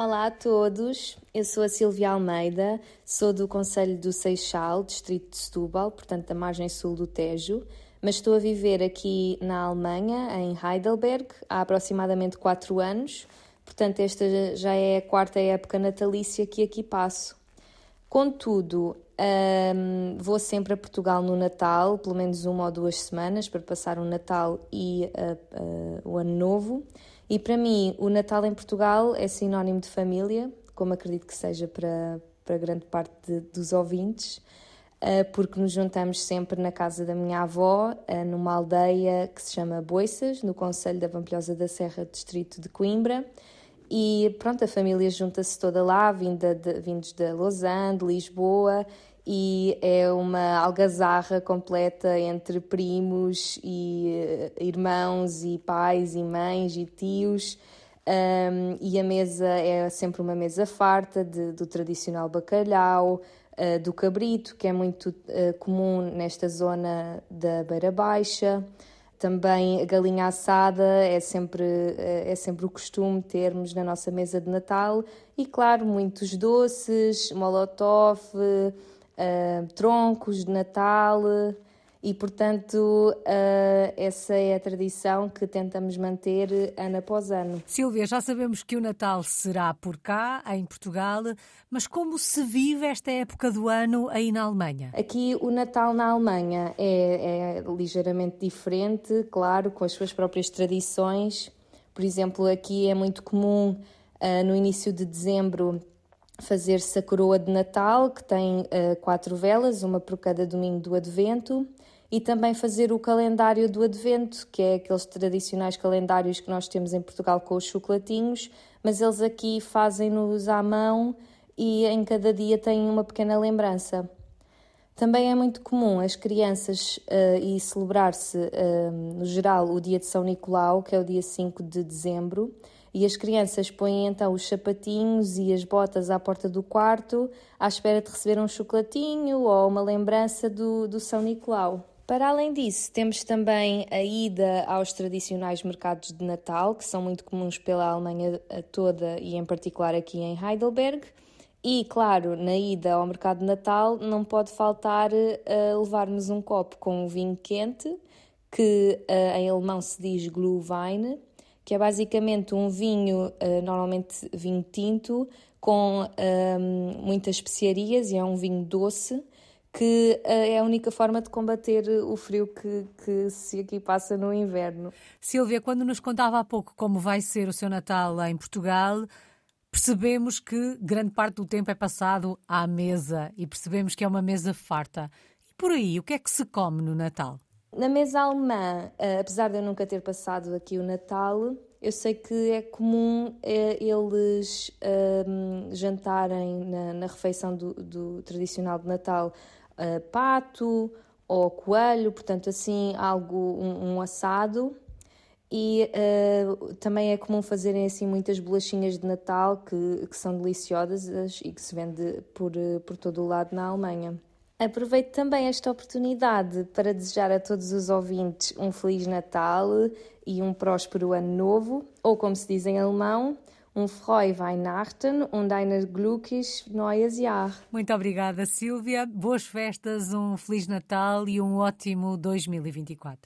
Olá a todos, eu sou a Silvia Almeida, sou do Conselho do Seixal, distrito de Setúbal, portanto da margem sul do Tejo, mas estou a viver aqui na Alemanha, em Heidelberg, há aproximadamente quatro anos, portanto esta já é a quarta época natalícia que aqui passo. Contudo, um, vou sempre a Portugal no Natal, pelo menos uma ou duas semanas, para passar o Natal e uh, uh, o Ano Novo. E para mim, o Natal em Portugal é sinónimo de família, como acredito que seja para, para grande parte de, dos ouvintes, uh, porque nos juntamos sempre na casa da minha avó, numa aldeia que se chama Boiças, no Conselho da Vampilhosa da Serra, distrito de Coimbra. E pronto, a família junta-se toda lá, vinda de, vindos de Lausanne, de Lisboa, e é uma algazarra completa entre primos e uh, irmãos e pais e mães e tios. Um, e a mesa é sempre uma mesa farta de, do tradicional bacalhau, uh, do cabrito, que é muito uh, comum nesta zona da Beira Baixa. Também a galinha assada é sempre, é sempre o costume termos na nossa mesa de Natal. E, claro, muitos doces, molotov, uh, troncos de Natal e, portanto, uh, essa é a tradição que tentamos manter ano após ano. Silvia, já sabemos que o Natal será por cá, em Portugal, mas como se vive esta época do ano aí na Alemanha? Aqui o Natal na Alemanha é, é ligeiramente diferente, claro, com as suas próprias tradições. Por exemplo, aqui é muito comum uh, no início de dezembro fazer-se a coroa de Natal, que tem uh, quatro velas, uma por cada domingo do Advento e também fazer o calendário do Advento, que é aqueles tradicionais calendários que nós temos em Portugal com os chocolatinhos, mas eles aqui fazem-nos à mão e em cada dia têm uma pequena lembrança. Também é muito comum as crianças uh, e celebrar-se, uh, no geral, o dia de São Nicolau, que é o dia 5 de dezembro, e as crianças põem então os sapatinhos e as botas à porta do quarto à espera de receber um chocolatinho ou uma lembrança do, do São Nicolau. Para além disso, temos também a ida aos tradicionais mercados de Natal, que são muito comuns pela Alemanha toda e em particular aqui em Heidelberg. E, claro, na ida ao mercado de Natal não pode faltar uh, levarmos um copo com um vinho quente, que uh, em alemão se diz Glühwein, que é basicamente um vinho, uh, normalmente vinho tinto, com muitas especiarias e é um vinho doce que eh, é a única forma de combater o frio que, que se aqui passa no inverno. Silvia, quando nos contava há pouco como vai ser o seu Natal em Portugal, percebemos que grande parte do tempo é passado à mesa e percebemos que é uma mesa farta. E por aí, o que é que se come no Natal? Na mesa alemã, eh, apesar de eu nunca ter passado aqui o Natal, eu sei que é comum eh, eles um, ehm, jantarem na, na refeição do, do, tradicional de Natal uh, pato ou coelho, portanto, assim, algo, um, um assado. E uh, também é comum fazerem assim muitas bolachinhas de Natal que, que são deliciosas e que se vende por, por todo o lado na Alemanha. Aproveito também esta oportunidade para desejar a todos os ouvintes um Feliz Natal e um próspero Ano Novo, ou como se diz em alemão, um Frohe Weihnachten und ein glückliches neues Jahr. Muito obrigada, Silvia. Boas festas, um Feliz Natal e um ótimo 2024.